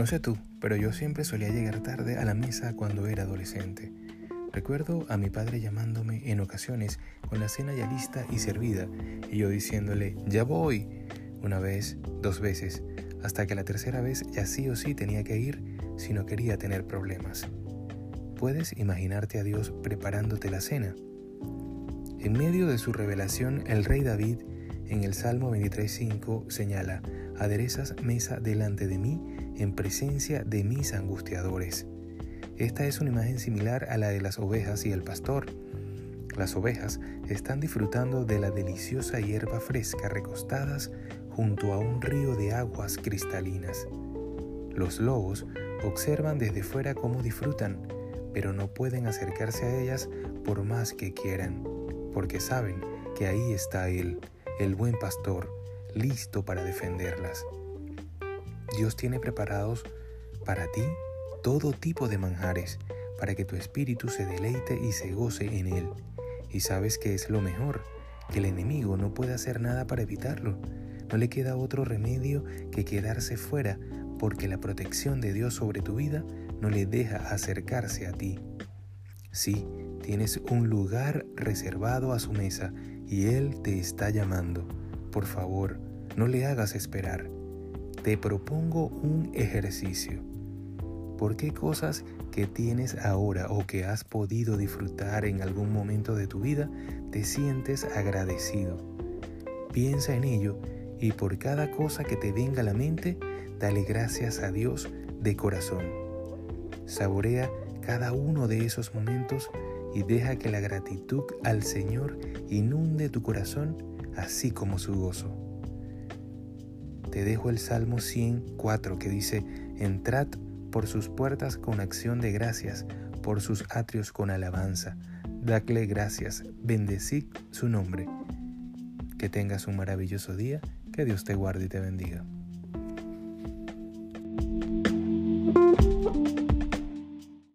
No sé tú, pero yo siempre solía llegar tarde a la mesa cuando era adolescente. Recuerdo a mi padre llamándome en ocasiones con la cena ya lista y servida y yo diciéndole, ya voy, una vez, dos veces, hasta que la tercera vez ya sí o sí tenía que ir si no quería tener problemas. ¿Puedes imaginarte a Dios preparándote la cena? En medio de su revelación, el rey David en el Salmo 23.5 señala, aderezas mesa delante de mí en presencia de mis angustiadores. Esta es una imagen similar a la de las ovejas y el pastor. Las ovejas están disfrutando de la deliciosa hierba fresca recostadas junto a un río de aguas cristalinas. Los lobos observan desde fuera cómo disfrutan, pero no pueden acercarse a ellas por más que quieran, porque saben que ahí está Él, el buen pastor, listo para defenderlas. Dios tiene preparados para ti todo tipo de manjares para que tu espíritu se deleite y se goce en él. Y sabes que es lo mejor, que el enemigo no puede hacer nada para evitarlo. No le queda otro remedio que quedarse fuera, porque la protección de Dios sobre tu vida no le deja acercarse a ti. Sí, tienes un lugar reservado a su mesa y Él te está llamando. Por favor, no le hagas esperar. Te propongo un ejercicio. ¿Por qué cosas que tienes ahora o que has podido disfrutar en algún momento de tu vida te sientes agradecido? Piensa en ello y por cada cosa que te venga a la mente, dale gracias a Dios de corazón. Saborea cada uno de esos momentos y deja que la gratitud al Señor inunde tu corazón así como su gozo. Te dejo el Salmo 104 que dice, entrad por sus puertas con acción de gracias, por sus atrios con alabanza. Dadle gracias, bendecid su nombre. Que tengas un maravilloso día, que Dios te guarde y te bendiga.